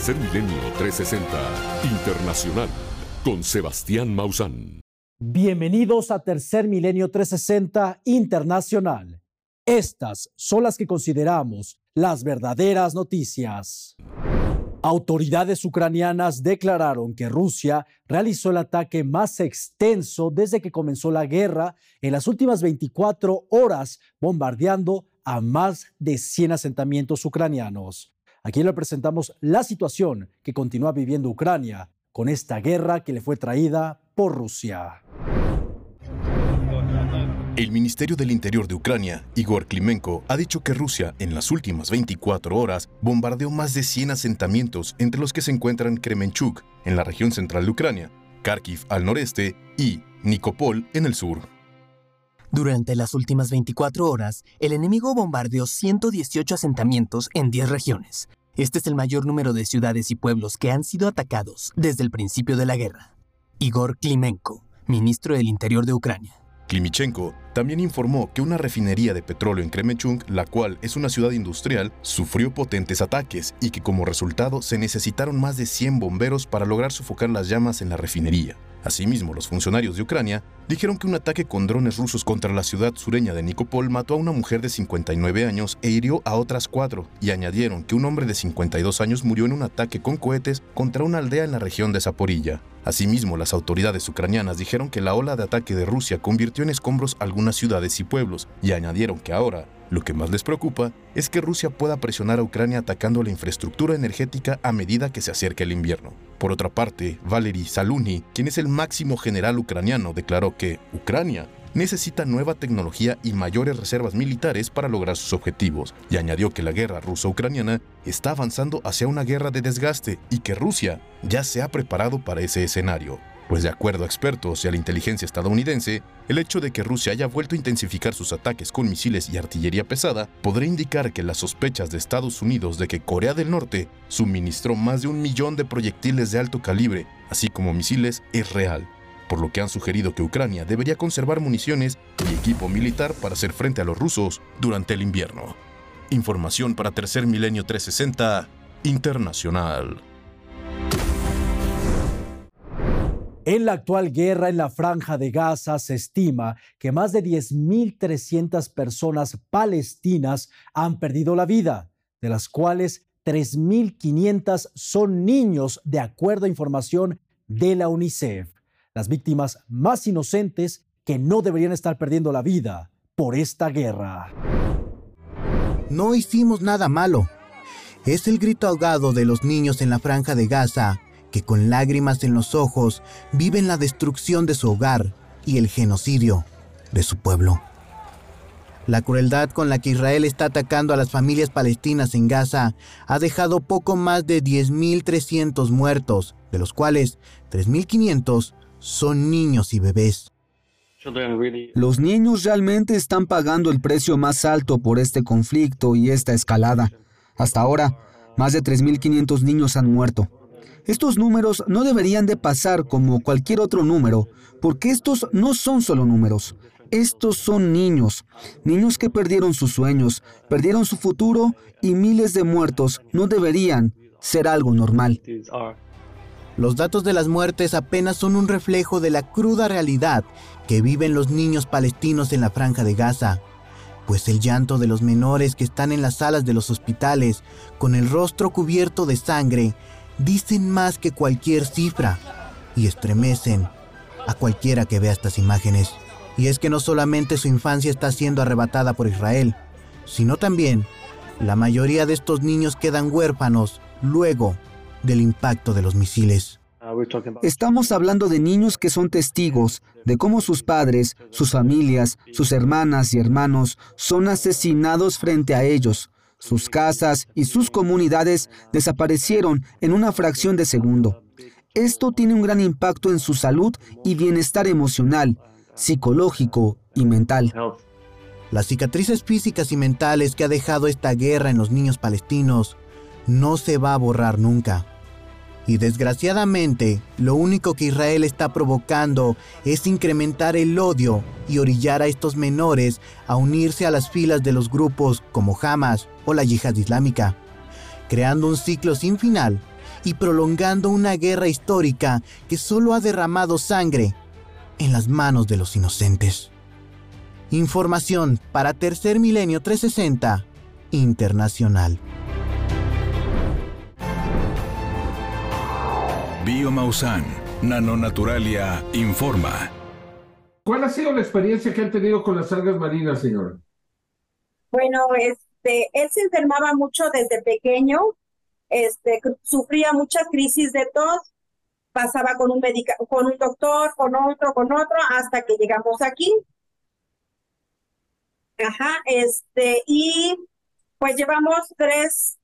Tercer Milenio 360 Internacional con Sebastián Mausán. Bienvenidos a Tercer Milenio 360 Internacional. Estas son las que consideramos las verdaderas noticias. Autoridades ucranianas declararon que Rusia realizó el ataque más extenso desde que comenzó la guerra en las últimas 24 horas, bombardeando a más de 100 asentamientos ucranianos. Aquí le presentamos la situación que continúa viviendo Ucrania con esta guerra que le fue traída por Rusia. El Ministerio del Interior de Ucrania, Igor Klimenko, ha dicho que Rusia en las últimas 24 horas bombardeó más de 100 asentamientos, entre los que se encuentran Kremenchuk, en la región central de Ucrania, Kharkiv al noreste y Nikopol en el sur. Durante las últimas 24 horas, el enemigo bombardeó 118 asentamientos en 10 regiones. Este es el mayor número de ciudades y pueblos que han sido atacados desde el principio de la guerra. Igor Klimenko, ministro del Interior de Ucrania. Klimichenko también informó que una refinería de petróleo en Kremenchuk, la cual es una ciudad industrial, sufrió potentes ataques y que como resultado se necesitaron más de 100 bomberos para lograr sofocar las llamas en la refinería. Asimismo, los funcionarios de Ucrania dijeron que un ataque con drones rusos contra la ciudad sureña de Nikopol mató a una mujer de 59 años e hirió a otras cuatro, y añadieron que un hombre de 52 años murió en un ataque con cohetes contra una aldea en la región de Zaporilla. Asimismo, las autoridades ucranianas dijeron que la ola de ataque de Rusia convirtió en escombros algunas ciudades y pueblos, y añadieron que ahora lo que más les preocupa es que Rusia pueda presionar a Ucrania atacando la infraestructura energética a medida que se acerque el invierno. Por otra parte, Valery Saluni, quien es el máximo general ucraniano, declaró que Ucrania necesita nueva tecnología y mayores reservas militares para lograr sus objetivos, y añadió que la guerra ruso-ucraniana está avanzando hacia una guerra de desgaste y que Rusia ya se ha preparado para ese escenario pues de acuerdo a expertos y a la inteligencia estadounidense, el hecho de que Rusia haya vuelto a intensificar sus ataques con misiles y artillería pesada podría indicar que las sospechas de Estados Unidos de que Corea del Norte suministró más de un millón de proyectiles de alto calibre, así como misiles, es real, por lo que han sugerido que Ucrania debería conservar municiones y equipo militar para hacer frente a los rusos durante el invierno. Información para Tercer Milenio 360 Internacional. En la actual guerra en la franja de Gaza se estima que más de 10.300 personas palestinas han perdido la vida, de las cuales 3.500 son niños, de acuerdo a información de la UNICEF. Las víctimas más inocentes que no deberían estar perdiendo la vida por esta guerra. No hicimos nada malo. Es el grito ahogado de los niños en la franja de Gaza que con lágrimas en los ojos viven la destrucción de su hogar y el genocidio de su pueblo. La crueldad con la que Israel está atacando a las familias palestinas en Gaza ha dejado poco más de 10.300 muertos, de los cuales 3.500 son niños y bebés. Los niños realmente están pagando el precio más alto por este conflicto y esta escalada. Hasta ahora, más de 3.500 niños han muerto. Estos números no deberían de pasar como cualquier otro número, porque estos no son solo números. Estos son niños, niños que perdieron sus sueños, perdieron su futuro y miles de muertos no deberían ser algo normal. Los datos de las muertes apenas son un reflejo de la cruda realidad que viven los niños palestinos en la franja de Gaza, pues el llanto de los menores que están en las salas de los hospitales con el rostro cubierto de sangre dicen más que cualquier cifra y estremecen a cualquiera que vea estas imágenes. Y es que no solamente su infancia está siendo arrebatada por Israel, sino también la mayoría de estos niños quedan huérfanos luego del impacto de los misiles. Estamos hablando de niños que son testigos de cómo sus padres, sus familias, sus hermanas y hermanos son asesinados frente a ellos, sus casas y sus comunidades desaparecieron en una fracción de segundo. Esto tiene un gran impacto en su salud y bienestar emocional, psicológico y mental. Las cicatrices físicas y mentales que ha dejado esta guerra en los niños palestinos no se va a borrar nunca. Y desgraciadamente, lo único que Israel está provocando es incrementar el odio y orillar a estos menores a unirse a las filas de los grupos como Hamas o la yihad islámica, creando un ciclo sin final y prolongando una guerra histórica que solo ha derramado sangre en las manos de los inocentes. Información para Tercer Milenio 360 Internacional. Biomausan, Nanonaturalia, informa. ¿Cuál ha sido la experiencia que han tenido con las algas marinas, señora? Bueno, este, él se enfermaba mucho desde pequeño, este, sufría muchas crisis de tos, pasaba con un medica con un doctor, con otro, con otro, hasta que llegamos aquí. Ajá, este, y pues llevamos tres,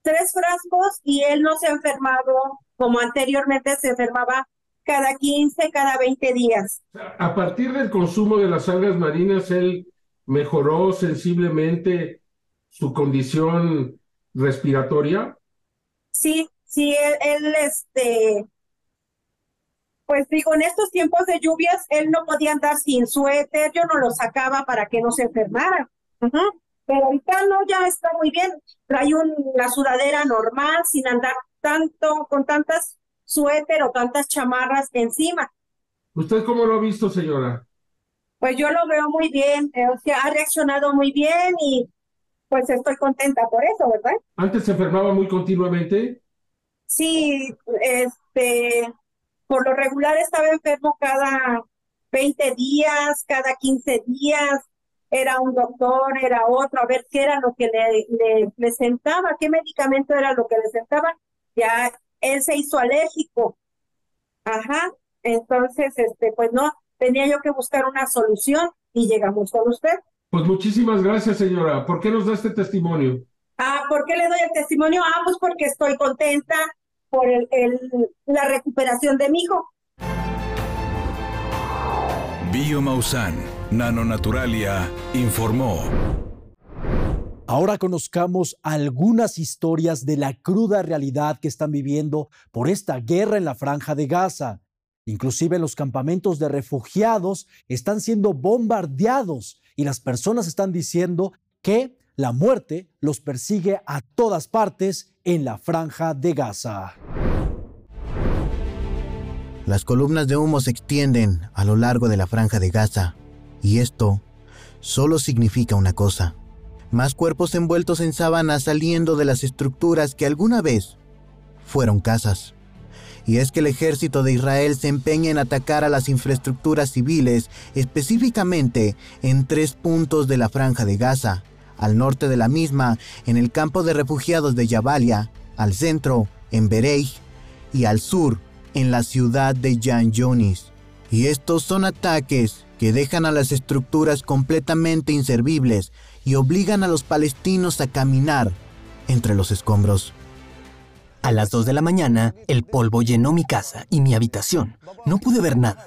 tres frascos y él no se ha enfermado como anteriormente se enfermaba cada 15, cada 20 días. A partir del consumo de las algas marinas, él mejoró sensiblemente su condición respiratoria. Sí, sí, él, este, pues digo, en estos tiempos de lluvias, él no podía andar sin suéter, yo no lo sacaba para que no se enfermara. Pero ahorita no, ya está muy bien. Trae una sudadera normal, sin andar tanto, con tantas suéter o tantas chamarras encima. ¿Usted cómo lo ha visto, señora? Pues yo lo veo muy bien, eh, o sea, ha reaccionado muy bien y pues estoy contenta por eso, ¿verdad? ¿Antes se enfermaba muy continuamente? Sí, este, por lo regular estaba enfermo cada 20 días, cada 15 días, era un doctor, era otro, a ver qué era lo que le, le presentaba, qué medicamento era lo que le sentaba ya él se hizo alérgico. Ajá, entonces, este, pues no, tenía yo que buscar una solución y llegamos con usted. Pues muchísimas gracias, señora. ¿Por qué nos da este testimonio? Ah, ¿por qué le doy el testimonio? Ah, pues porque estoy contenta por el, la recuperación de mi hijo. Biomausan, Nanonaturalia, informó. Ahora conozcamos algunas historias de la cruda realidad que están viviendo por esta guerra en la franja de Gaza. Inclusive los campamentos de refugiados están siendo bombardeados y las personas están diciendo que la muerte los persigue a todas partes en la franja de Gaza. Las columnas de humo se extienden a lo largo de la franja de Gaza y esto solo significa una cosa más cuerpos envueltos en sábanas saliendo de las estructuras que alguna vez fueron casas. Y es que el ejército de Israel se empeña en atacar a las infraestructuras civiles, específicamente en tres puntos de la franja de Gaza, al norte de la misma, en el campo de refugiados de Jabalia, al centro, en Bereij, y al sur, en la ciudad de Jan Yunis. Y estos son ataques que dejan a las estructuras completamente inservibles y obligan a los palestinos a caminar entre los escombros. A las 2 de la mañana, el polvo llenó mi casa y mi habitación. No pude ver nada.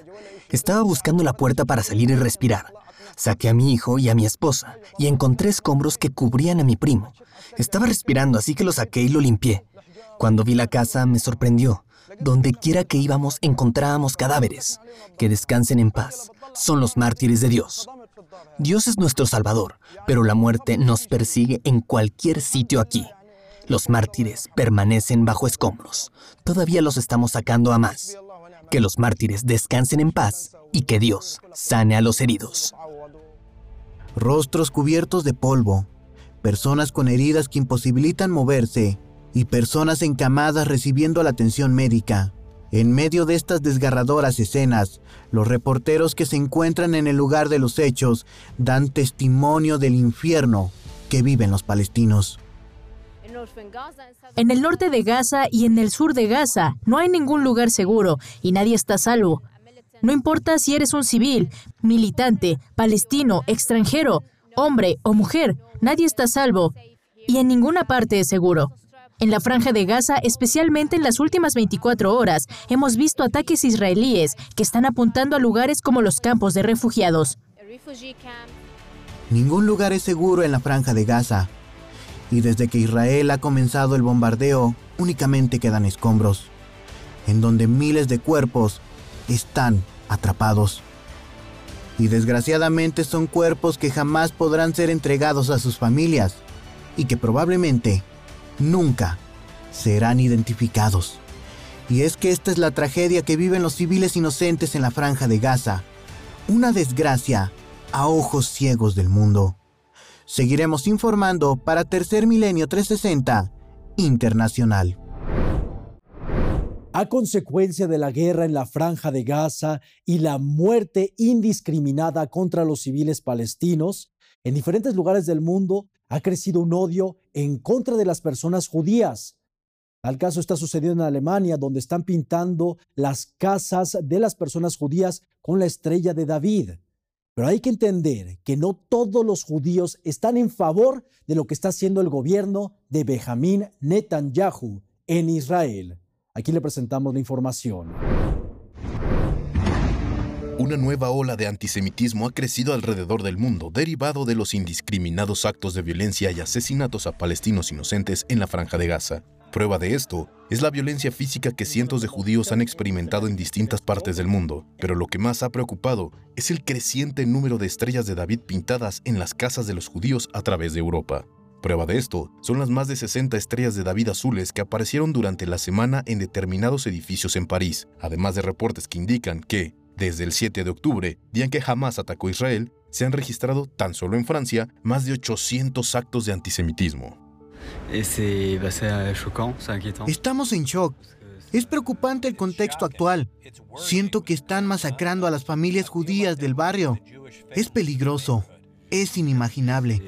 Estaba buscando la puerta para salir y respirar. Saqué a mi hijo y a mi esposa y encontré escombros que cubrían a mi primo. Estaba respirando, así que lo saqué y lo limpié. Cuando vi la casa me sorprendió. Donde quiera que íbamos encontrábamos cadáveres. Que descansen en paz. Son los mártires de Dios. Dios es nuestro Salvador, pero la muerte nos persigue en cualquier sitio aquí. Los mártires permanecen bajo escombros. Todavía los estamos sacando a más. Que los mártires descansen en paz y que Dios sane a los heridos. Rostros cubiertos de polvo, personas con heridas que imposibilitan moverse y personas encamadas recibiendo la atención médica. En medio de estas desgarradoras escenas, los reporteros que se encuentran en el lugar de los hechos dan testimonio del infierno que viven los palestinos. En el norte de Gaza y en el sur de Gaza no hay ningún lugar seguro y nadie está salvo. No importa si eres un civil, militante, palestino, extranjero, hombre o mujer, nadie está salvo y en ninguna parte es seguro. En la franja de Gaza, especialmente en las últimas 24 horas, hemos visto ataques israelíes que están apuntando a lugares como los campos de refugiados. Ningún lugar es seguro en la franja de Gaza. Y desde que Israel ha comenzado el bombardeo, únicamente quedan escombros, en donde miles de cuerpos están atrapados. Y desgraciadamente son cuerpos que jamás podrán ser entregados a sus familias y que probablemente nunca serán identificados. Y es que esta es la tragedia que viven los civiles inocentes en la franja de Gaza. Una desgracia a ojos ciegos del mundo. Seguiremos informando para Tercer Milenio 360 Internacional. A consecuencia de la guerra en la franja de Gaza y la muerte indiscriminada contra los civiles palestinos, en diferentes lugares del mundo ha crecido un odio en contra de las personas judías. Tal caso está sucediendo en Alemania, donde están pintando las casas de las personas judías con la estrella de David. Pero hay que entender que no todos los judíos están en favor de lo que está haciendo el gobierno de Benjamín Netanyahu en Israel. Aquí le presentamos la información. Una nueva ola de antisemitismo ha crecido alrededor del mundo, derivado de los indiscriminados actos de violencia y asesinatos a palestinos inocentes en la franja de Gaza. Prueba de esto es la violencia física que cientos de judíos han experimentado en distintas partes del mundo, pero lo que más ha preocupado es el creciente número de estrellas de David pintadas en las casas de los judíos a través de Europa. Prueba de esto son las más de 60 estrellas de David azules que aparecieron durante la semana en determinados edificios en París, además de reportes que indican que, desde el 7 de octubre, día en que jamás atacó Israel, se han registrado tan solo en Francia más de 800 actos de antisemitismo. Estamos en shock. Es preocupante el contexto actual. Siento que están masacrando a las familias judías del barrio. Es peligroso. Es inimaginable.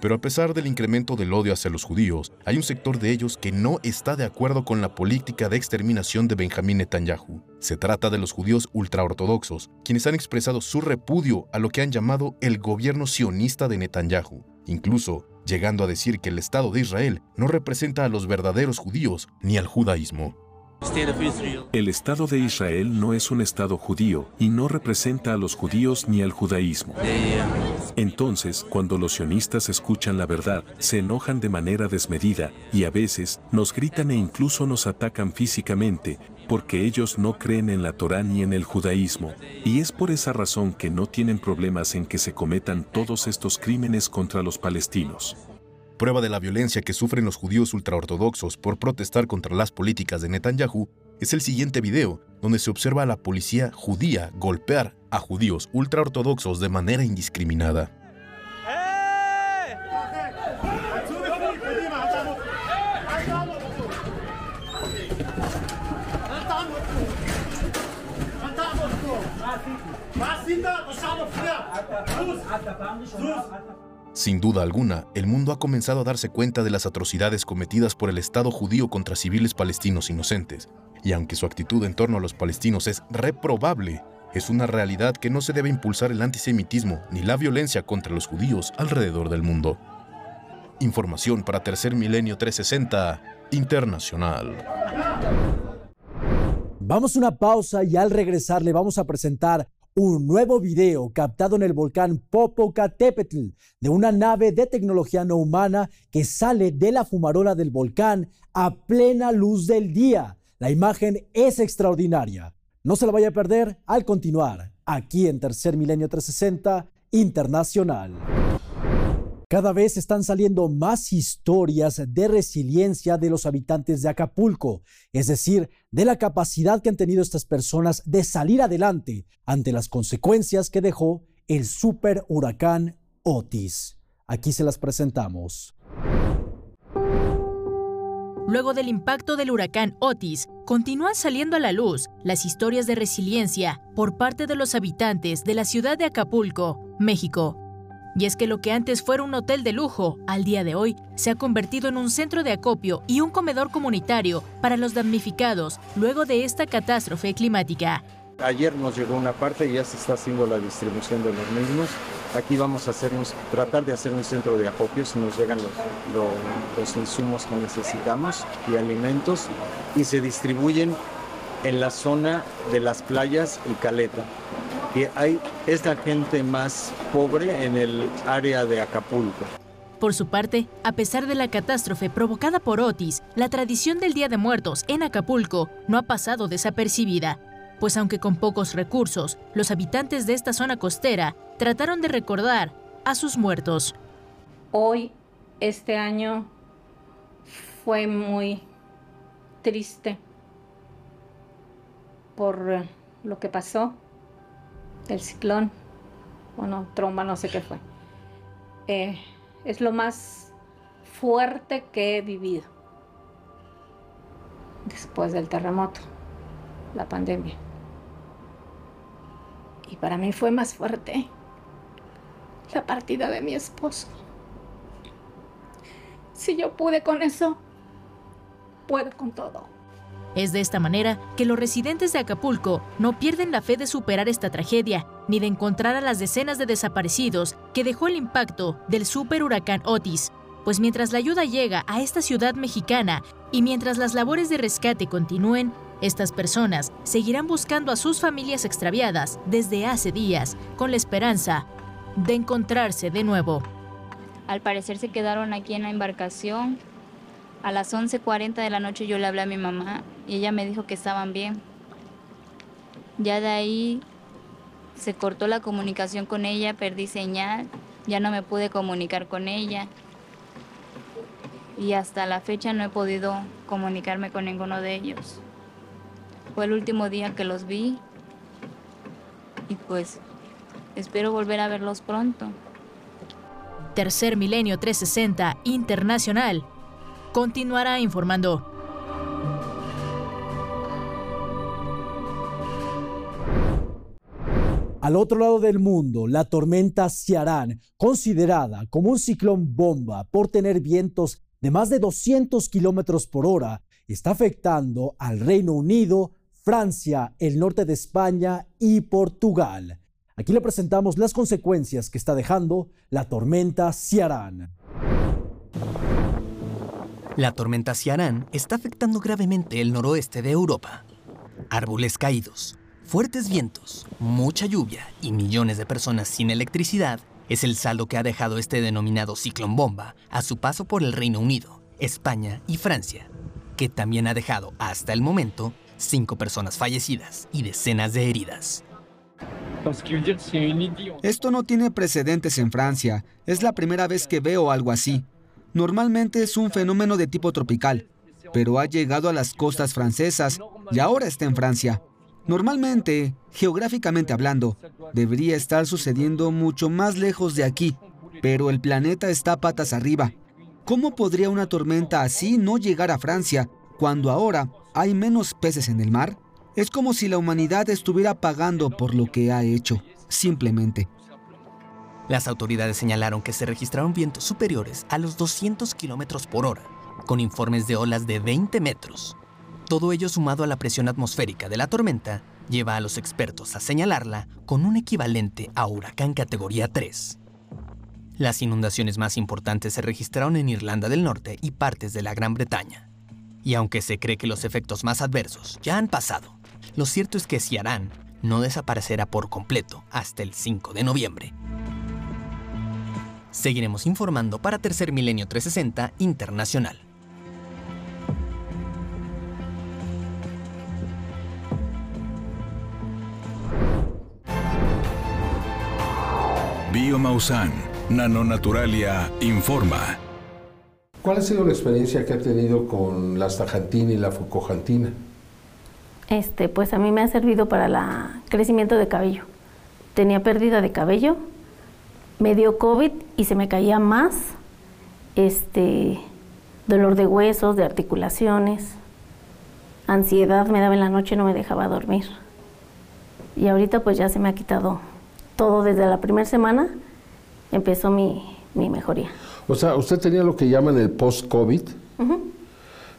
Pero a pesar del incremento del odio hacia los judíos, hay un sector de ellos que no está de acuerdo con la política de exterminación de Benjamín Netanyahu. Se trata de los judíos ultraortodoxos, quienes han expresado su repudio a lo que han llamado el gobierno sionista de Netanyahu. Incluso llegando a decir que el Estado de Israel no representa a los verdaderos judíos ni al judaísmo. El Estado de Israel no es un Estado judío y no representa a los judíos ni al judaísmo. Entonces, cuando los sionistas escuchan la verdad, se enojan de manera desmedida y a veces nos gritan e incluso nos atacan físicamente, porque ellos no creen en la Torá ni en el judaísmo, y es por esa razón que no tienen problemas en que se cometan todos estos crímenes contra los palestinos. Prueba de la violencia que sufren los judíos ultraortodoxos por protestar contra las políticas de Netanyahu es el siguiente video, donde se observa a la policía judía golpear a judíos ultraortodoxos de manera indiscriminada. Sin duda alguna, el mundo ha comenzado a darse cuenta de las atrocidades cometidas por el Estado judío contra civiles palestinos inocentes, y aunque su actitud en torno a los palestinos es reprobable, es una realidad que no se debe impulsar el antisemitismo ni la violencia contra los judíos alrededor del mundo. Información para Tercer Milenio 360 Internacional. Vamos a una pausa y al regresar le vamos a presentar un nuevo video captado en el volcán Popocatépetl de una nave de tecnología no humana que sale de la fumarola del volcán a plena luz del día. La imagen es extraordinaria. No se la vaya a perder al continuar aquí en Tercer Milenio 360 Internacional. Cada vez están saliendo más historias de resiliencia de los habitantes de Acapulco, es decir, de la capacidad que han tenido estas personas de salir adelante ante las consecuencias que dejó el super huracán Otis. Aquí se las presentamos. Luego del impacto del huracán Otis, continúan saliendo a la luz las historias de resiliencia por parte de los habitantes de la ciudad de Acapulco, México, y es que lo que antes fuera un hotel de lujo, al día de hoy se ha convertido en un centro de acopio y un comedor comunitario para los damnificados luego de esta catástrofe climática. Ayer nos llegó una parte y ya se está haciendo la distribución de los mismos. Aquí vamos a tratar de hacer un centro de acopio si nos llegan los, los insumos que necesitamos y alimentos y se distribuyen en la zona de las playas y Caleta que hay, es la gente más pobre en el área de Acapulco. Por su parte, a pesar de la catástrofe provocada por Otis, la tradición del Día de Muertos en Acapulco no ha pasado desapercibida, pues aunque con pocos recursos, los habitantes de esta zona costera trataron de recordar a sus muertos. Hoy, este año, fue muy triste por lo que pasó, el ciclón, bueno, tromba, no sé qué fue. Eh, es lo más fuerte que he vivido después del terremoto, la pandemia. Y para mí fue más fuerte la partida de mi esposo. Si yo pude con eso, puedo con todo. Es de esta manera que los residentes de Acapulco no pierden la fe de superar esta tragedia, ni de encontrar a las decenas de desaparecidos que dejó el impacto del super huracán Otis. Pues mientras la ayuda llega a esta ciudad mexicana y mientras las labores de rescate continúen, estas personas seguirán buscando a sus familias extraviadas desde hace días, con la esperanza de encontrarse de nuevo. Al parecer se quedaron aquí en la embarcación. A las 11.40 de la noche yo le hablé a mi mamá y ella me dijo que estaban bien. Ya de ahí se cortó la comunicación con ella, perdí señal, ya no me pude comunicar con ella. Y hasta la fecha no he podido comunicarme con ninguno de ellos. Fue el último día que los vi y pues espero volver a verlos pronto. Tercer Milenio 360 Internacional continuará informando. Al otro lado del mundo, la tormenta Ciarán, considerada como un ciclón bomba por tener vientos de más de 200 kilómetros por hora, está afectando al Reino Unido, Francia, el norte de España y Portugal. Aquí le presentamos las consecuencias que está dejando la tormenta Ciarán. La tormenta Ciarán está afectando gravemente el noroeste de Europa. Árboles caídos, fuertes vientos, mucha lluvia y millones de personas sin electricidad es el saldo que ha dejado este denominado ciclón bomba a su paso por el Reino Unido, España y Francia, que también ha dejado hasta el momento cinco personas fallecidas y decenas de heridas. Esto no tiene precedentes en Francia. Es la primera vez que veo algo así. Normalmente es un fenómeno de tipo tropical, pero ha llegado a las costas francesas y ahora está en Francia. Normalmente, geográficamente hablando, debería estar sucediendo mucho más lejos de aquí, pero el planeta está patas arriba. ¿Cómo podría una tormenta así no llegar a Francia cuando ahora hay menos peces en el mar? Es como si la humanidad estuviera pagando por lo que ha hecho, simplemente. Las autoridades señalaron que se registraron vientos superiores a los 200 kilómetros por hora, con informes de olas de 20 metros. Todo ello sumado a la presión atmosférica de la tormenta lleva a los expertos a señalarla con un equivalente a huracán categoría 3. Las inundaciones más importantes se registraron en Irlanda del Norte y partes de la Gran Bretaña. Y aunque se cree que los efectos más adversos ya han pasado, lo cierto es que Ciarán no desaparecerá por completo hasta el 5 de noviembre. Seguiremos informando para Tercer Milenio 360 Internacional. Biomausan, Nanonaturalia, informa. ¿Cuál ha sido la experiencia que ha tenido con la astaxantina y la fucojantina? Este, pues a mí me ha servido para el crecimiento de cabello. Tenía pérdida de cabello, me dio COVID y se me caía más, este, dolor de huesos, de articulaciones, ansiedad me daba en la noche, no me dejaba dormir. Y ahorita pues ya se me ha quitado todo desde la primera semana, empezó mi, mi mejoría. O sea, usted tenía lo que llaman el post-COVID,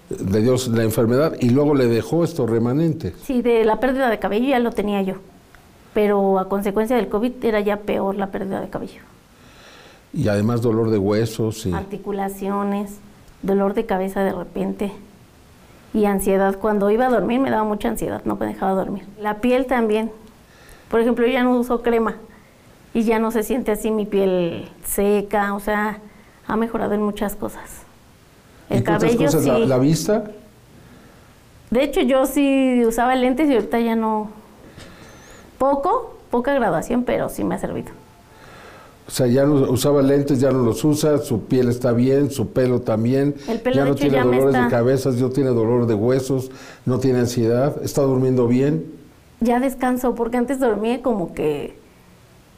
de Dios, la enfermedad, y luego le dejó estos remanentes. Sí, de la pérdida de cabello ya lo tenía yo, pero a consecuencia del COVID era ya peor la pérdida de cabello. Y además dolor de huesos. Y... Articulaciones, dolor de cabeza de repente y ansiedad. Cuando iba a dormir me daba mucha ansiedad, no me dejaba dormir. La piel también. Por ejemplo, yo ya no uso crema y ya no se siente así mi piel seca, o sea, ha mejorado en muchas cosas. El cabello sí. La, vista? De hecho, yo sí usaba lentes y ahorita ya no. Poco, poca graduación, pero sí me ha servido. O sea, ya no usaba lentes, ya no los usa, su piel está bien, su pelo también. El pelo, ya no tiene ya dolores de cabeza, no tiene dolor de huesos, no tiene ansiedad, está durmiendo bien. Ya descanso, porque antes dormía como que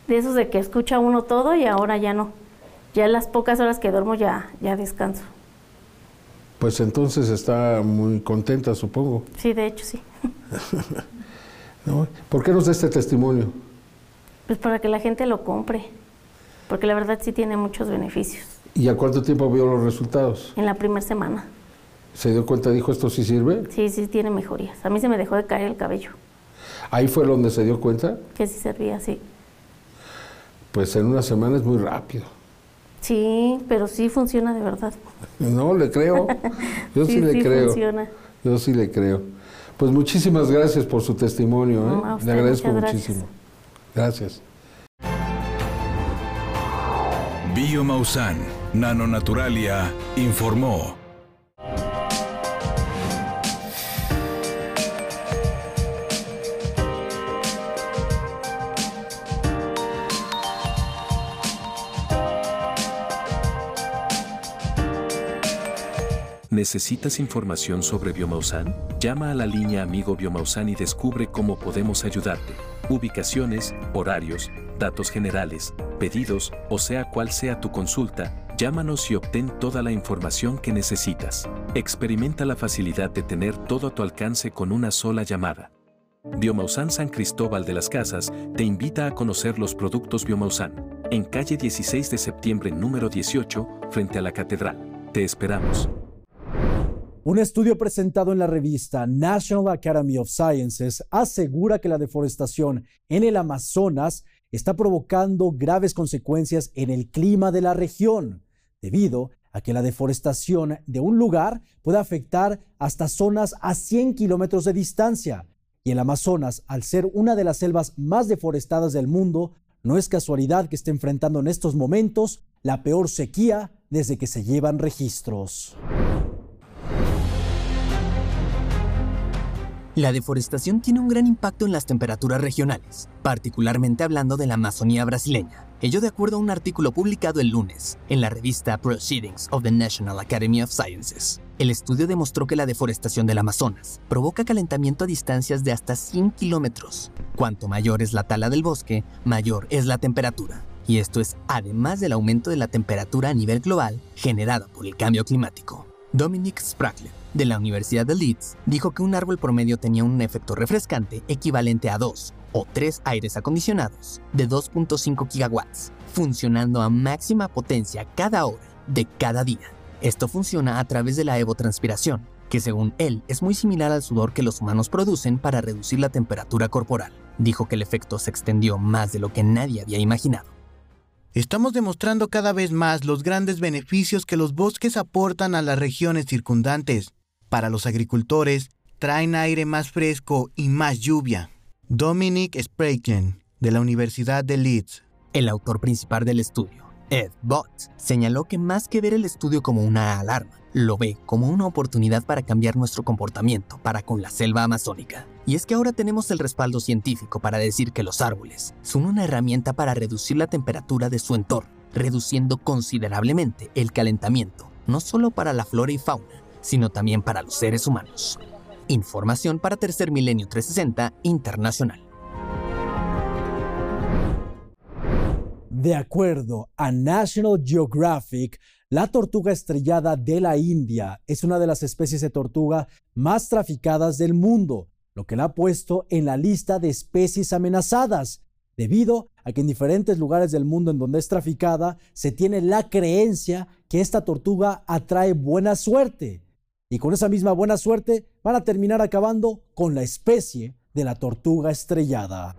de esos de que escucha uno todo y ahora ya no. Ya las pocas horas que duermo ya, ya descanso. Pues entonces está muy contenta, supongo. Sí, de hecho sí. ¿no? ¿Por qué nos da este testimonio? Pues para que la gente lo compre. Porque la verdad sí tiene muchos beneficios. ¿Y a cuánto tiempo vio los resultados? En la primera semana. ¿Se dio cuenta, dijo, esto sí sirve? Sí, sí tiene mejorías. A mí se me dejó de caer el cabello. Ahí fue donde se dio cuenta. Que sí servía, sí. Pues en una semana es muy rápido. Sí, pero sí funciona de verdad. No, le creo. Yo sí, Sí, le sí creo. funciona. Yo sí le creo. Pues muchísimas gracias por su testimonio. ¿eh? No, usted, le agradezco gracias. muchísimo. Gracias. Biomausan, Nanonaturalia, informó. ¿Necesitas información sobre Biomausan? Llama a la línea Amigo Biomausan y descubre cómo podemos ayudarte. Ubicaciones, horarios, datos generales, pedidos, o sea cual sea tu consulta, llámanos y obtén toda la información que necesitas. Experimenta la facilidad de tener todo a tu alcance con una sola llamada. Biomausan San Cristóbal de las Casas te invita a conocer los productos Biomausan, en calle 16 de septiembre número 18, frente a la catedral. Te esperamos. Un estudio presentado en la revista National Academy of Sciences asegura que la deforestación en el Amazonas está provocando graves consecuencias en el clima de la región, debido a que la deforestación de un lugar puede afectar hasta zonas a 100 kilómetros de distancia. Y el Amazonas, al ser una de las selvas más deforestadas del mundo, no es casualidad que esté enfrentando en estos momentos la peor sequía desde que se llevan registros. La deforestación tiene un gran impacto en las temperaturas regionales, particularmente hablando de la Amazonía brasileña. Ello de acuerdo a un artículo publicado el lunes en la revista Proceedings of the National Academy of Sciences. El estudio demostró que la deforestación del Amazonas provoca calentamiento a distancias de hasta 100 kilómetros. Cuanto mayor es la tala del bosque, mayor es la temperatura. Y esto es además del aumento de la temperatura a nivel global generada por el cambio climático. Dominic Spracklet, de la Universidad de Leeds, dijo que un árbol promedio tenía un efecto refrescante equivalente a dos o tres aires acondicionados de 2.5 gigawatts, funcionando a máxima potencia cada hora de cada día. Esto funciona a través de la evotranspiración, que según él es muy similar al sudor que los humanos producen para reducir la temperatura corporal. Dijo que el efecto se extendió más de lo que nadie había imaginado. Estamos demostrando cada vez más los grandes beneficios que los bosques aportan a las regiones circundantes. Para los agricultores, traen aire más fresco y más lluvia. Dominic Spraken, de la Universidad de Leeds. El autor principal del estudio, Ed Bott, señaló que más que ver el estudio como una alarma, lo ve como una oportunidad para cambiar nuestro comportamiento para con la selva amazónica. Y es que ahora tenemos el respaldo científico para decir que los árboles son una herramienta para reducir la temperatura de su entorno, reduciendo considerablemente el calentamiento, no solo para la flora y fauna, sino también para los seres humanos. Información para Tercer Milenio 360 Internacional. De acuerdo a National Geographic, la tortuga estrellada de la India es una de las especies de tortuga más traficadas del mundo, lo que la ha puesto en la lista de especies amenazadas, debido a que en diferentes lugares del mundo en donde es traficada se tiene la creencia que esta tortuga atrae buena suerte. Y con esa misma buena suerte van a terminar acabando con la especie de la tortuga estrellada.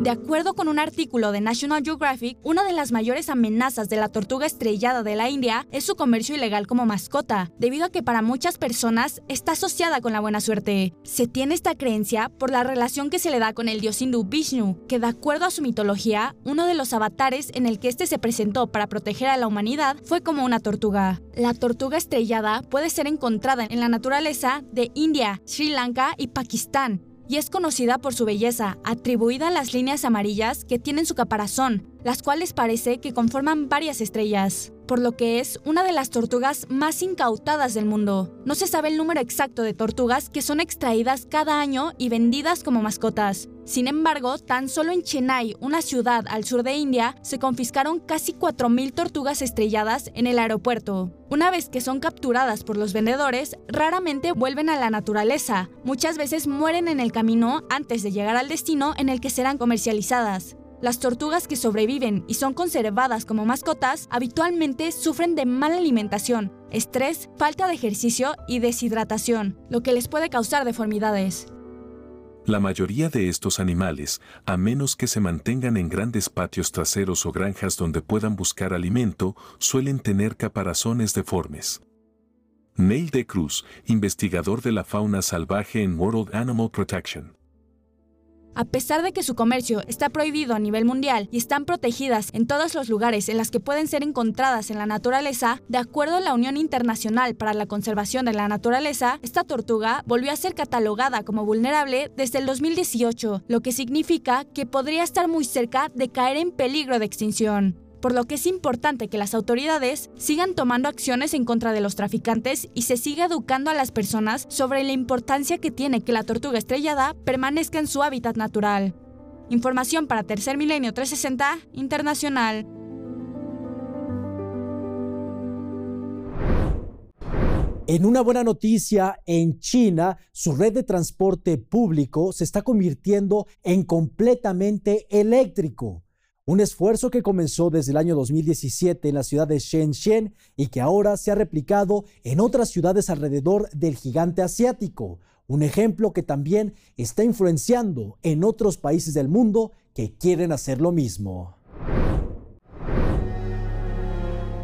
De acuerdo con un artículo de National Geographic, una de las mayores amenazas de la tortuga estrellada de la India es su comercio ilegal como mascota, debido a que para muchas personas está asociada con la buena suerte. Se tiene esta creencia por la relación que se le da con el dios hindú Vishnu, que de acuerdo a su mitología, uno de los avatares en el que este se presentó para proteger a la humanidad fue como una tortuga. La tortuga estrellada puede ser encontrada en la naturaleza de India, Sri Lanka y Pakistán, y es conocida por su belleza, atribuida a las líneas amarillas que tienen su caparazón, las cuales parece que conforman varias estrellas, por lo que es una de las tortugas más incautadas del mundo. No se sabe el número exacto de tortugas que son extraídas cada año y vendidas como mascotas. Sin embargo, tan solo en Chennai, una ciudad al sur de India, se confiscaron casi 4.000 tortugas estrelladas en el aeropuerto. Una vez que son capturadas por los vendedores, raramente vuelven a la naturaleza. Muchas veces mueren en el camino antes de llegar al destino en el que serán comercializadas. Las tortugas que sobreviven y son conservadas como mascotas habitualmente sufren de mala alimentación, estrés, falta de ejercicio y deshidratación, lo que les puede causar deformidades. La mayoría de estos animales, a menos que se mantengan en grandes patios traseros o granjas donde puedan buscar alimento, suelen tener caparazones deformes. Neil de Cruz, investigador de la fauna salvaje en World Animal Protection. A pesar de que su comercio está prohibido a nivel mundial y están protegidas en todos los lugares en los que pueden ser encontradas en la naturaleza, de acuerdo a la Unión Internacional para la Conservación de la Naturaleza, esta tortuga volvió a ser catalogada como vulnerable desde el 2018, lo que significa que podría estar muy cerca de caer en peligro de extinción por lo que es importante que las autoridades sigan tomando acciones en contra de los traficantes y se siga educando a las personas sobre la importancia que tiene que la tortuga estrellada permanezca en su hábitat natural. Información para Tercer Milenio 360 Internacional. En una buena noticia, en China, su red de transporte público se está convirtiendo en completamente eléctrico. Un esfuerzo que comenzó desde el año 2017 en la ciudad de Shenzhen y que ahora se ha replicado en otras ciudades alrededor del gigante asiático. Un ejemplo que también está influenciando en otros países del mundo que quieren hacer lo mismo.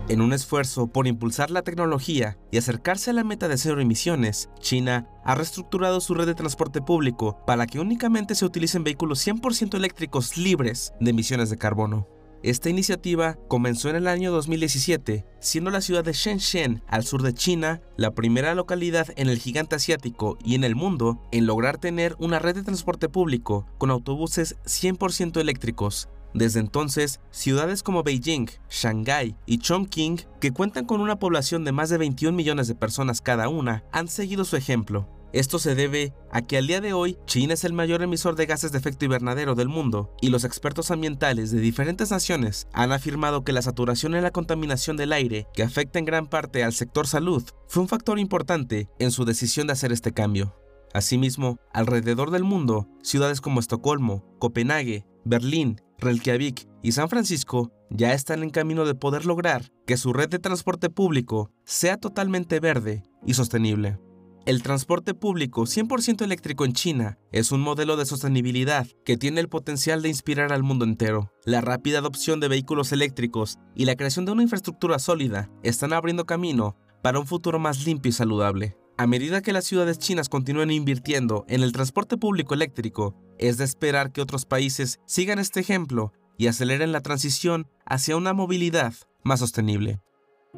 En un esfuerzo por impulsar la tecnología y acercarse a la meta de cero emisiones, China ha reestructurado su red de transporte público para que únicamente se utilicen vehículos 100% eléctricos libres de emisiones de carbono. Esta iniciativa comenzó en el año 2017, siendo la ciudad de Shenzhen, al sur de China, la primera localidad en el gigante asiático y en el mundo en lograr tener una red de transporte público con autobuses 100% eléctricos, desde entonces, ciudades como Beijing, Shanghái y Chongqing, que cuentan con una población de más de 21 millones de personas cada una, han seguido su ejemplo. Esto se debe a que al día de hoy China es el mayor emisor de gases de efecto invernadero del mundo y los expertos ambientales de diferentes naciones han afirmado que la saturación y la contaminación del aire, que afecta en gran parte al sector salud, fue un factor importante en su decisión de hacer este cambio. Asimismo, alrededor del mundo, ciudades como Estocolmo, Copenhague, Berlín, Reykjavik y San Francisco ya están en camino de poder lograr que su red de transporte público sea totalmente verde y sostenible. El transporte público 100% eléctrico en China es un modelo de sostenibilidad que tiene el potencial de inspirar al mundo entero. La rápida adopción de vehículos eléctricos y la creación de una infraestructura sólida están abriendo camino para un futuro más limpio y saludable. A medida que las ciudades chinas continúen invirtiendo en el transporte público eléctrico, es de esperar que otros países sigan este ejemplo y aceleren la transición hacia una movilidad más sostenible.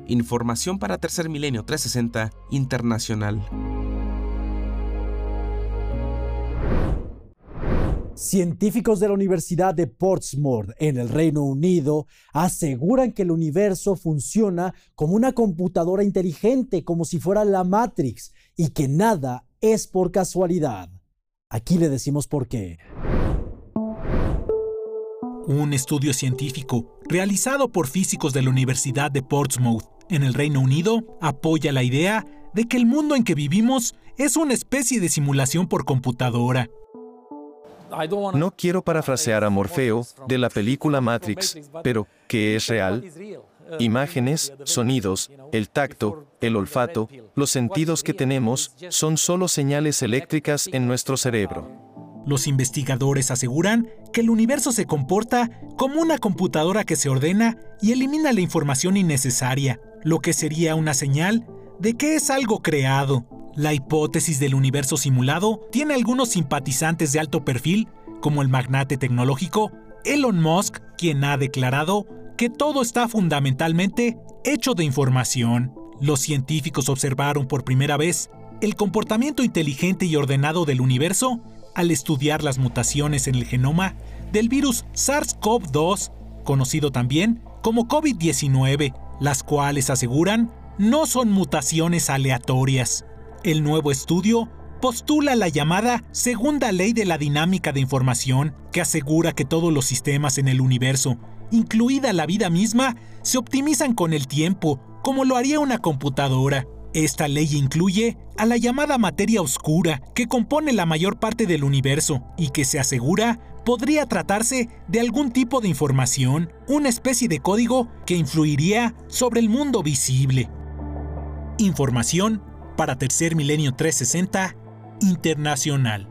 Información para Tercer Milenio 360 Internacional. Científicos de la Universidad de Portsmouth en el Reino Unido aseguran que el universo funciona como una computadora inteligente, como si fuera la Matrix, y que nada es por casualidad. Aquí le decimos por qué. Un estudio científico realizado por físicos de la Universidad de Portsmouth en el Reino Unido apoya la idea de que el mundo en que vivimos es una especie de simulación por computadora no quiero parafrasear a Morfeo de la película Matrix, pero ¿qué es real? Imágenes, sonidos, el tacto, el olfato, los sentidos que tenemos son solo señales eléctricas en nuestro cerebro. Los investigadores aseguran que el universo se comporta como una computadora que se ordena y elimina la información innecesaria, lo que sería una señal de que es algo creado. La hipótesis del universo simulado tiene algunos simpatizantes de alto perfil, como el magnate tecnológico Elon Musk, quien ha declarado que todo está fundamentalmente hecho de información. Los científicos observaron por primera vez el comportamiento inteligente y ordenado del universo al estudiar las mutaciones en el genoma del virus SARS-CoV-2, conocido también como COVID-19, las cuales aseguran no son mutaciones aleatorias. El nuevo estudio postula la llamada segunda ley de la dinámica de información, que asegura que todos los sistemas en el universo, incluida la vida misma, se optimizan con el tiempo, como lo haría una computadora. Esta ley incluye a la llamada materia oscura, que compone la mayor parte del universo y que se asegura podría tratarse de algún tipo de información, una especie de código que influiría sobre el mundo visible. Información para Tercer Milenio 360 Internacional.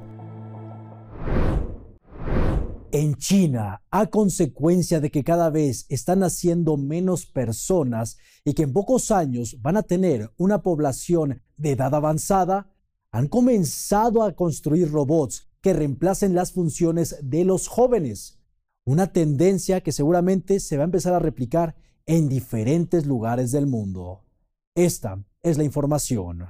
En China, a consecuencia de que cada vez están naciendo menos personas y que en pocos años van a tener una población de edad avanzada, han comenzado a construir robots que reemplacen las funciones de los jóvenes. Una tendencia que seguramente se va a empezar a replicar en diferentes lugares del mundo. Esta es la información.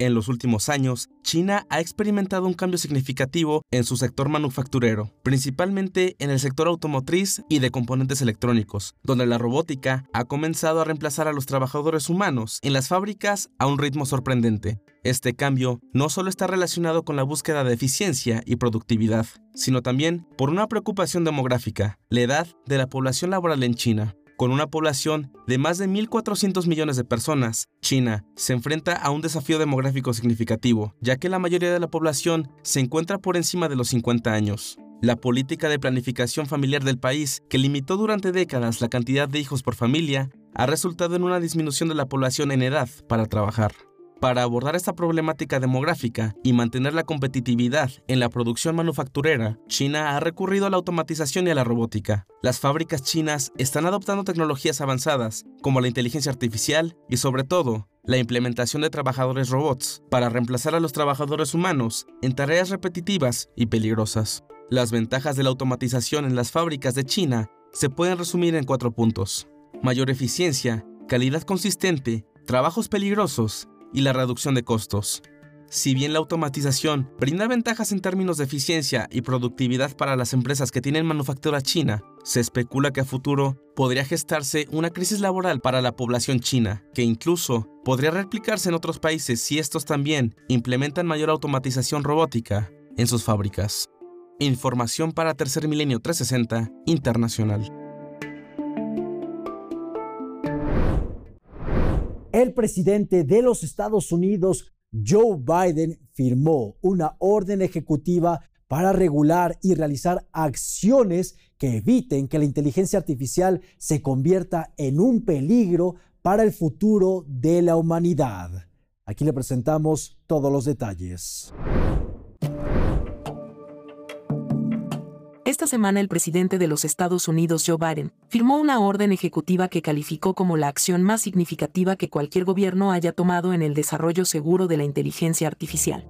En los últimos años, China ha experimentado un cambio significativo en su sector manufacturero, principalmente en el sector automotriz y de componentes electrónicos, donde la robótica ha comenzado a reemplazar a los trabajadores humanos en las fábricas a un ritmo sorprendente. Este cambio no solo está relacionado con la búsqueda de eficiencia y productividad, sino también por una preocupación demográfica, la edad de la población laboral en China. Con una población de más de 1.400 millones de personas, China se enfrenta a un desafío demográfico significativo, ya que la mayoría de la población se encuentra por encima de los 50 años. La política de planificación familiar del país, que limitó durante décadas la cantidad de hijos por familia, ha resultado en una disminución de la población en edad para trabajar. Para abordar esta problemática demográfica y mantener la competitividad en la producción manufacturera, China ha recurrido a la automatización y a la robótica. Las fábricas chinas están adoptando tecnologías avanzadas, como la inteligencia artificial y sobre todo, la implementación de trabajadores robots para reemplazar a los trabajadores humanos en tareas repetitivas y peligrosas. Las ventajas de la automatización en las fábricas de China se pueden resumir en cuatro puntos. Mayor eficiencia, calidad consistente, trabajos peligrosos y la reducción de costos. Si bien la automatización brinda ventajas en términos de eficiencia y productividad para las empresas que tienen manufactura china, se especula que a futuro podría gestarse una crisis laboral para la población china, que incluso podría replicarse en otros países si estos también implementan mayor automatización robótica en sus fábricas. Información para Tercer Milenio 360 Internacional. Presidente de los Estados Unidos, Joe Biden, firmó una orden ejecutiva para regular y realizar acciones que eviten que la inteligencia artificial se convierta en un peligro para el futuro de la humanidad. Aquí le presentamos todos los detalles. Esta semana el presidente de los Estados Unidos, Joe Biden, firmó una orden ejecutiva que calificó como la acción más significativa que cualquier gobierno haya tomado en el desarrollo seguro de la inteligencia artificial.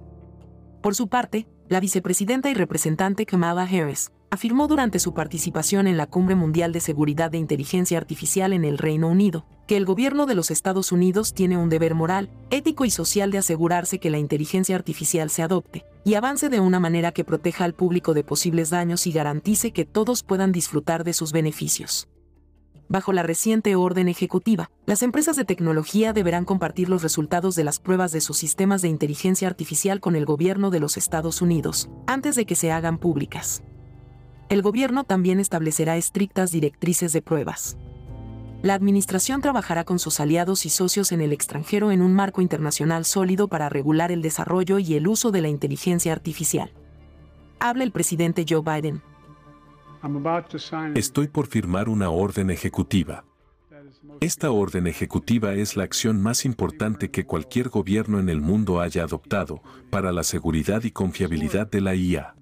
Por su parte, la vicepresidenta y representante Kamala Harris afirmó durante su participación en la Cumbre Mundial de Seguridad de Inteligencia Artificial en el Reino Unido que el gobierno de los Estados Unidos tiene un deber moral, ético y social de asegurarse que la inteligencia artificial se adopte y avance de una manera que proteja al público de posibles daños y garantice que todos puedan disfrutar de sus beneficios. Bajo la reciente orden ejecutiva, las empresas de tecnología deberán compartir los resultados de las pruebas de sus sistemas de inteligencia artificial con el gobierno de los Estados Unidos, antes de que se hagan públicas. El gobierno también establecerá estrictas directrices de pruebas. La Administración trabajará con sus aliados y socios en el extranjero en un marco internacional sólido para regular el desarrollo y el uso de la inteligencia artificial. Habla el presidente Joe Biden. Estoy por firmar una orden ejecutiva. Esta orden ejecutiva es la acción más importante que cualquier gobierno en el mundo haya adoptado para la seguridad y confiabilidad de la IA.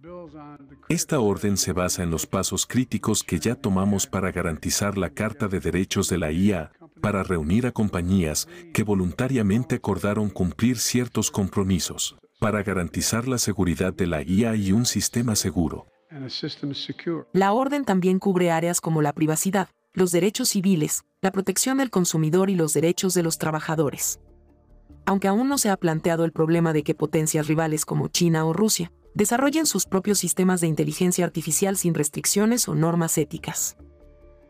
Esta orden se basa en los pasos críticos que ya tomamos para garantizar la Carta de Derechos de la IA, para reunir a compañías que voluntariamente acordaron cumplir ciertos compromisos, para garantizar la seguridad de la IA y un sistema seguro. La orden también cubre áreas como la privacidad, los derechos civiles, la protección del consumidor y los derechos de los trabajadores. aunque aún no se ha planteado el problema de que potencias rivales como China o Rusia desarrollen sus propios sistemas de inteligencia artificial sin restricciones o normas éticas.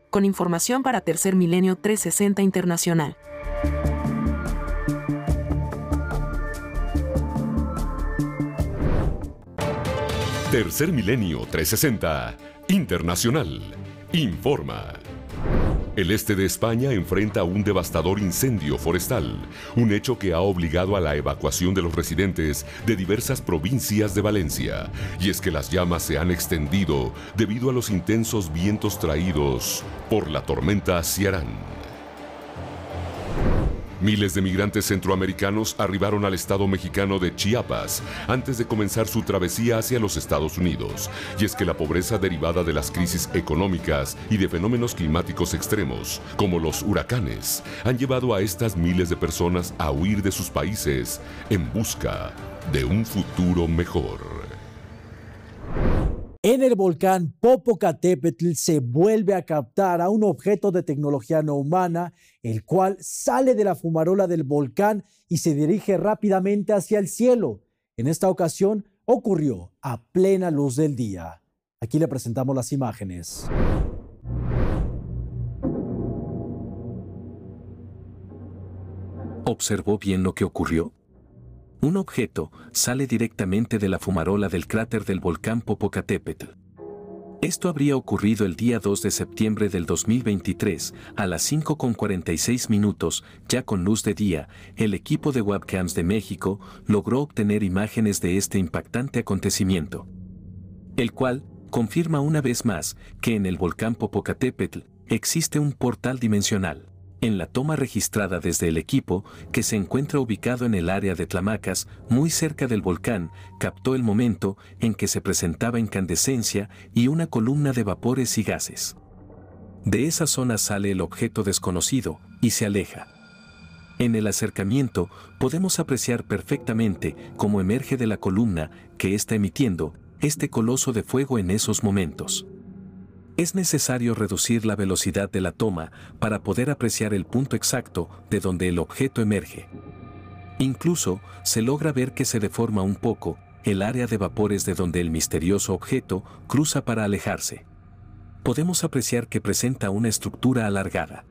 Con información para Tercer Milenio 360 Internacional. Tercer Milenio 360 Internacional. Informa. El este de España enfrenta un devastador incendio forestal, un hecho que ha obligado a la evacuación de los residentes de diversas provincias de Valencia. Y es que las llamas se han extendido debido a los intensos vientos traídos por la tormenta Ciarán. Miles de migrantes centroamericanos arribaron al estado mexicano de Chiapas antes de comenzar su travesía hacia los Estados Unidos. Y es que la pobreza derivada de las crisis económicas y de fenómenos climáticos extremos, como los huracanes, han llevado a estas miles de personas a huir de sus países en busca de un futuro mejor. En el volcán Popocatépetl se vuelve a captar a un objeto de tecnología no humana, el cual sale de la fumarola del volcán y se dirige rápidamente hacia el cielo. En esta ocasión ocurrió a plena luz del día. Aquí le presentamos las imágenes. ¿Observó bien lo que ocurrió? Un objeto sale directamente de la fumarola del cráter del volcán Popocatépetl. Esto habría ocurrido el día 2 de septiembre del 2023, a las 5.46 minutos, ya con luz de día, el equipo de webcams de México logró obtener imágenes de este impactante acontecimiento. El cual confirma una vez más que en el volcán Popocatépetl existe un portal dimensional. En la toma registrada desde el equipo, que se encuentra ubicado en el área de Tlamacas, muy cerca del volcán, captó el momento en que se presentaba incandescencia y una columna de vapores y gases. De esa zona sale el objeto desconocido y se aleja. En el acercamiento podemos apreciar perfectamente cómo emerge de la columna que está emitiendo este coloso de fuego en esos momentos es necesario reducir la velocidad de la toma para poder apreciar el punto exacto de donde el objeto emerge. Incluso se logra ver que se deforma un poco el área de vapores de donde el misterioso objeto cruza para alejarse. Podemos apreciar que presenta una estructura alargada.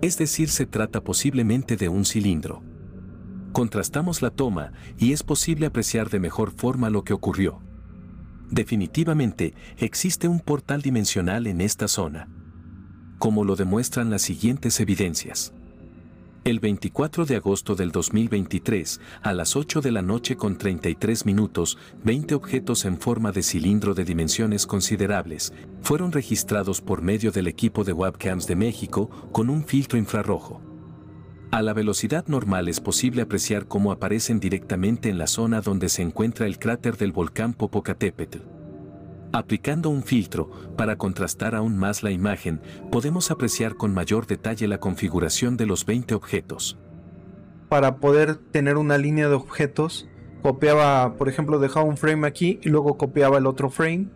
Es decir, se trata posiblemente de un cilindro. Contrastamos la toma y es posible apreciar de mejor forma lo que ocurrió. Definitivamente existe un portal dimensional en esta zona, como lo demuestran las siguientes evidencias. El 24 de agosto del 2023, a las 8 de la noche con 33 minutos, 20 objetos en forma de cilindro de dimensiones considerables fueron registrados por medio del equipo de webcams de México con un filtro infrarrojo. A la velocidad normal es posible apreciar cómo aparecen directamente en la zona donde se encuentra el cráter del volcán Popocatépetl. Aplicando un filtro para contrastar aún más la imagen, podemos apreciar con mayor detalle la configuración de los 20 objetos. Para poder tener una línea de objetos, copiaba, por ejemplo, dejaba un frame aquí y luego copiaba el otro frame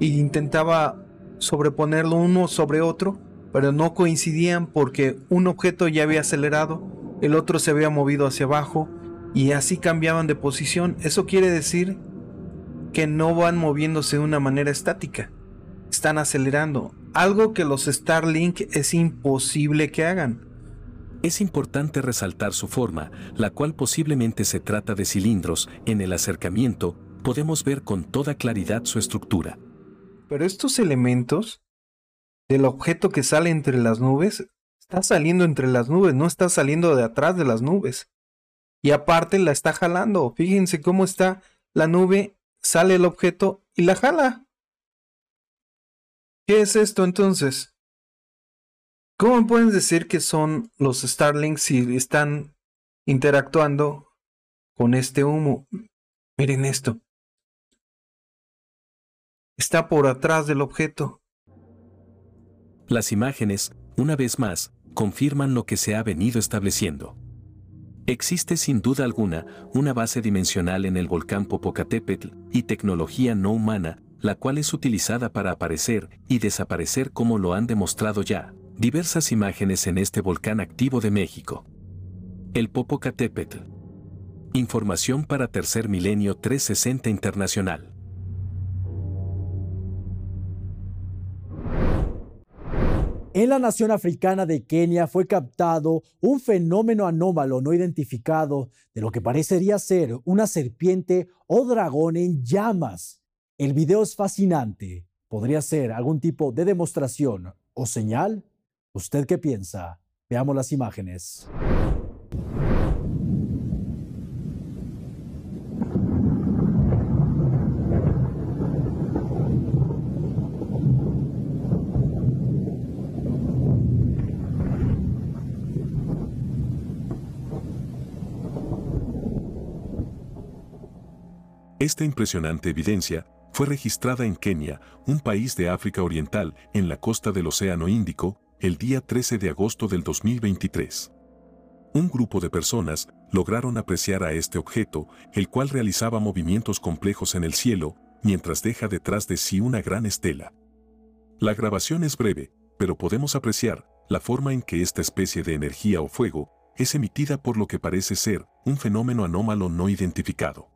e intentaba sobreponerlo uno sobre otro pero no coincidían porque un objeto ya había acelerado, el otro se había movido hacia abajo y así cambiaban de posición. Eso quiere decir que no van moviéndose de una manera estática, están acelerando, algo que los Starlink es imposible que hagan. Es importante resaltar su forma, la cual posiblemente se trata de cilindros. En el acercamiento podemos ver con toda claridad su estructura. Pero estos elementos del objeto que sale entre las nubes, está saliendo entre las nubes, no está saliendo de atrás de las nubes. Y aparte la está jalando. Fíjense cómo está la nube, sale el objeto y la jala. ¿Qué es esto entonces? ¿Cómo pueden decir que son los Starlings si están interactuando con este humo? Miren esto. Está por atrás del objeto. Las imágenes, una vez más, confirman lo que se ha venido estableciendo. Existe sin duda alguna una base dimensional en el volcán Popocatépetl y tecnología no humana, la cual es utilizada para aparecer y desaparecer como lo han demostrado ya diversas imágenes en este volcán activo de México. El Popocatépetl. Información para Tercer Milenio 360 Internacional. En la nación africana de Kenia fue captado un fenómeno anómalo no identificado de lo que parecería ser una serpiente o dragón en llamas. El video es fascinante. ¿Podría ser algún tipo de demostración o señal? ¿Usted qué piensa? Veamos las imágenes. Esta impresionante evidencia fue registrada en Kenia, un país de África Oriental, en la costa del Océano Índico, el día 13 de agosto del 2023. Un grupo de personas lograron apreciar a este objeto, el cual realizaba movimientos complejos en el cielo, mientras deja detrás de sí una gran estela. La grabación es breve, pero podemos apreciar la forma en que esta especie de energía o fuego es emitida por lo que parece ser un fenómeno anómalo no identificado.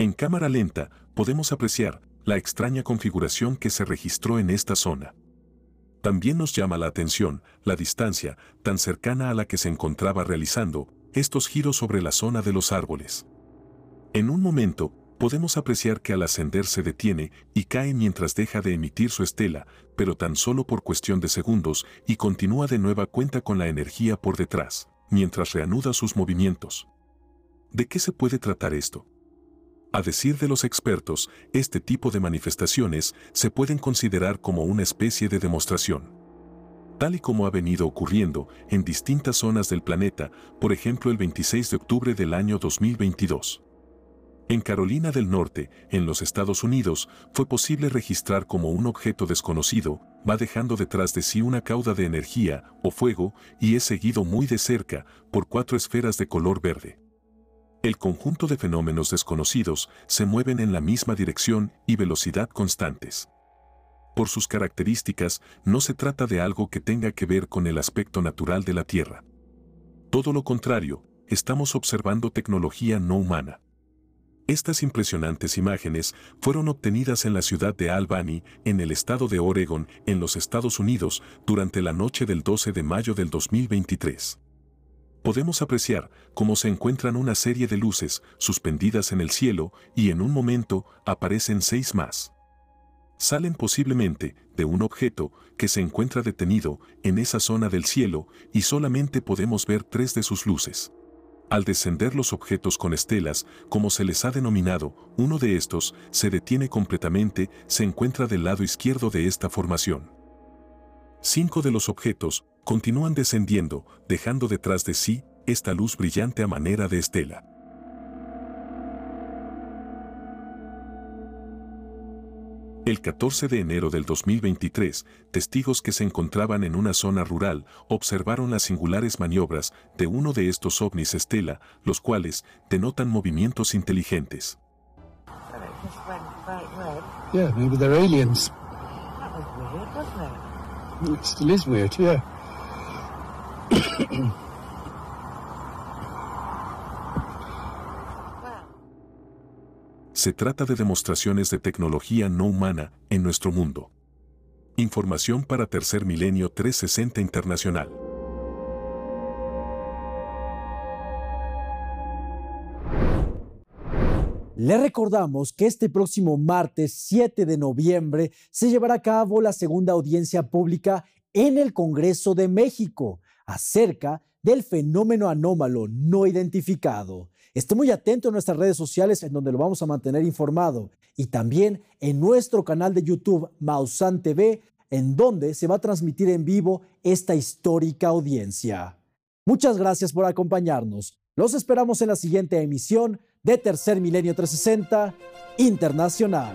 En cámara lenta podemos apreciar la extraña configuración que se registró en esta zona. También nos llama la atención la distancia tan cercana a la que se encontraba realizando estos giros sobre la zona de los árboles. En un momento, podemos apreciar que al ascender se detiene y cae mientras deja de emitir su estela, pero tan solo por cuestión de segundos y continúa de nueva cuenta con la energía por detrás, mientras reanuda sus movimientos. ¿De qué se puede tratar esto? A decir de los expertos, este tipo de manifestaciones se pueden considerar como una especie de demostración. Tal y como ha venido ocurriendo en distintas zonas del planeta, por ejemplo el 26 de octubre del año 2022. En Carolina del Norte, en los Estados Unidos, fue posible registrar como un objeto desconocido va dejando detrás de sí una cauda de energía o fuego y es seguido muy de cerca por cuatro esferas de color verde. El conjunto de fenómenos desconocidos se mueven en la misma dirección y velocidad constantes. Por sus características, no se trata de algo que tenga que ver con el aspecto natural de la Tierra. Todo lo contrario, estamos observando tecnología no humana. Estas impresionantes imágenes fueron obtenidas en la ciudad de Albany, en el estado de Oregon, en los Estados Unidos, durante la noche del 12 de mayo del 2023 podemos apreciar cómo se encuentran una serie de luces suspendidas en el cielo y en un momento aparecen seis más. Salen posiblemente de un objeto que se encuentra detenido en esa zona del cielo y solamente podemos ver tres de sus luces. Al descender los objetos con estelas, como se les ha denominado, uno de estos se detiene completamente, se encuentra del lado izquierdo de esta formación. Cinco de los objetos continúan descendiendo, dejando detrás de sí esta luz brillante a manera de estela. El 14 de enero del 2023, testigos que se encontraban en una zona rural observaron las singulares maniobras de uno de estos ovnis estela, los cuales denotan movimientos inteligentes. Yeah, maybe they're aliens. It still is weird, yeah. Se trata de demostraciones de tecnología no humana en nuestro mundo. Información para Tercer Milenio 360 Internacional. Le recordamos que este próximo martes 7 de noviembre se llevará a cabo la segunda audiencia pública en el Congreso de México acerca del fenómeno anómalo no identificado. Esté muy atento a nuestras redes sociales en donde lo vamos a mantener informado y también en nuestro canal de YouTube Mausan TV en donde se va a transmitir en vivo esta histórica audiencia. Muchas gracias por acompañarnos. Los esperamos en la siguiente emisión de Tercer Milenio 360 Internacional.